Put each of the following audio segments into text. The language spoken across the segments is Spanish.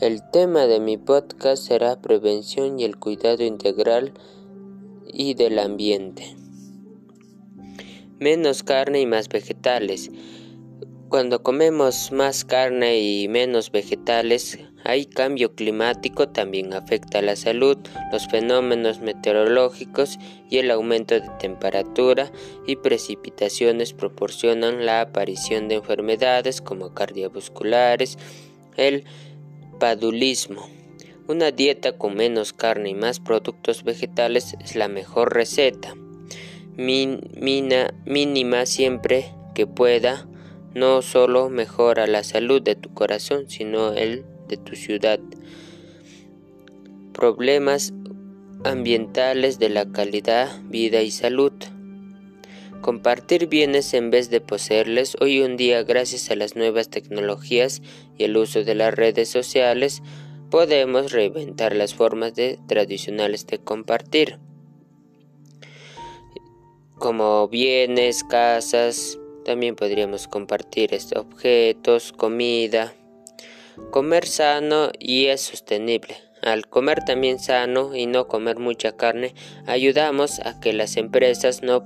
El tema de mi podcast será prevención y el cuidado integral y del ambiente. Menos carne y más vegetales. Cuando comemos más carne y menos vegetales, hay cambio climático, también afecta a la salud, los fenómenos meteorológicos y el aumento de temperatura y precipitaciones proporcionan la aparición de enfermedades como cardiovasculares, el padulismo. Una dieta con menos carne y más productos vegetales es la mejor receta. mínima siempre que pueda, no solo mejora la salud de tu corazón, sino el de tu ciudad. Problemas ambientales de la calidad, vida y salud. Compartir bienes en vez de poseerles hoy en día gracias a las nuevas tecnologías y el uso de las redes sociales podemos reinventar las formas de, tradicionales de compartir como bienes, casas, también podríamos compartir estos objetos, comida. Comer sano y es sostenible. Al comer también sano y no comer mucha carne, ayudamos a que las empresas no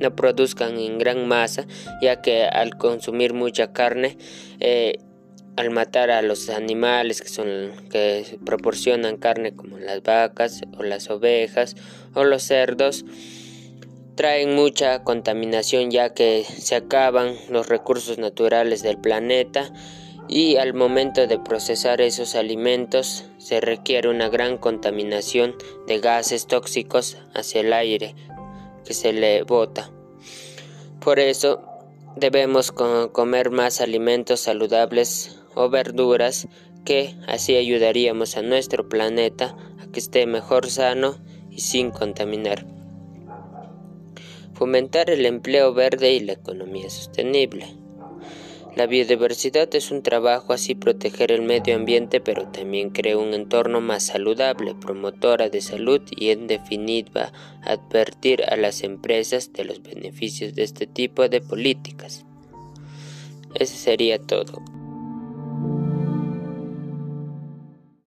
no produzcan en gran masa, ya que al consumir mucha carne, eh, al matar a los animales que son que proporcionan carne como las vacas o las ovejas o los cerdos traen mucha contaminación ya que se acaban los recursos naturales del planeta y al momento de procesar esos alimentos se requiere una gran contaminación de gases tóxicos hacia el aire que se le bota. Por eso debemos comer más alimentos saludables o verduras que así ayudaríamos a nuestro planeta a que esté mejor sano y sin contaminar. Fomentar el empleo verde y la economía sostenible. La biodiversidad es un trabajo así proteger el medio ambiente, pero también crea un entorno más saludable, promotora de salud y en definitiva advertir a las empresas de los beneficios de este tipo de políticas. Ese sería todo.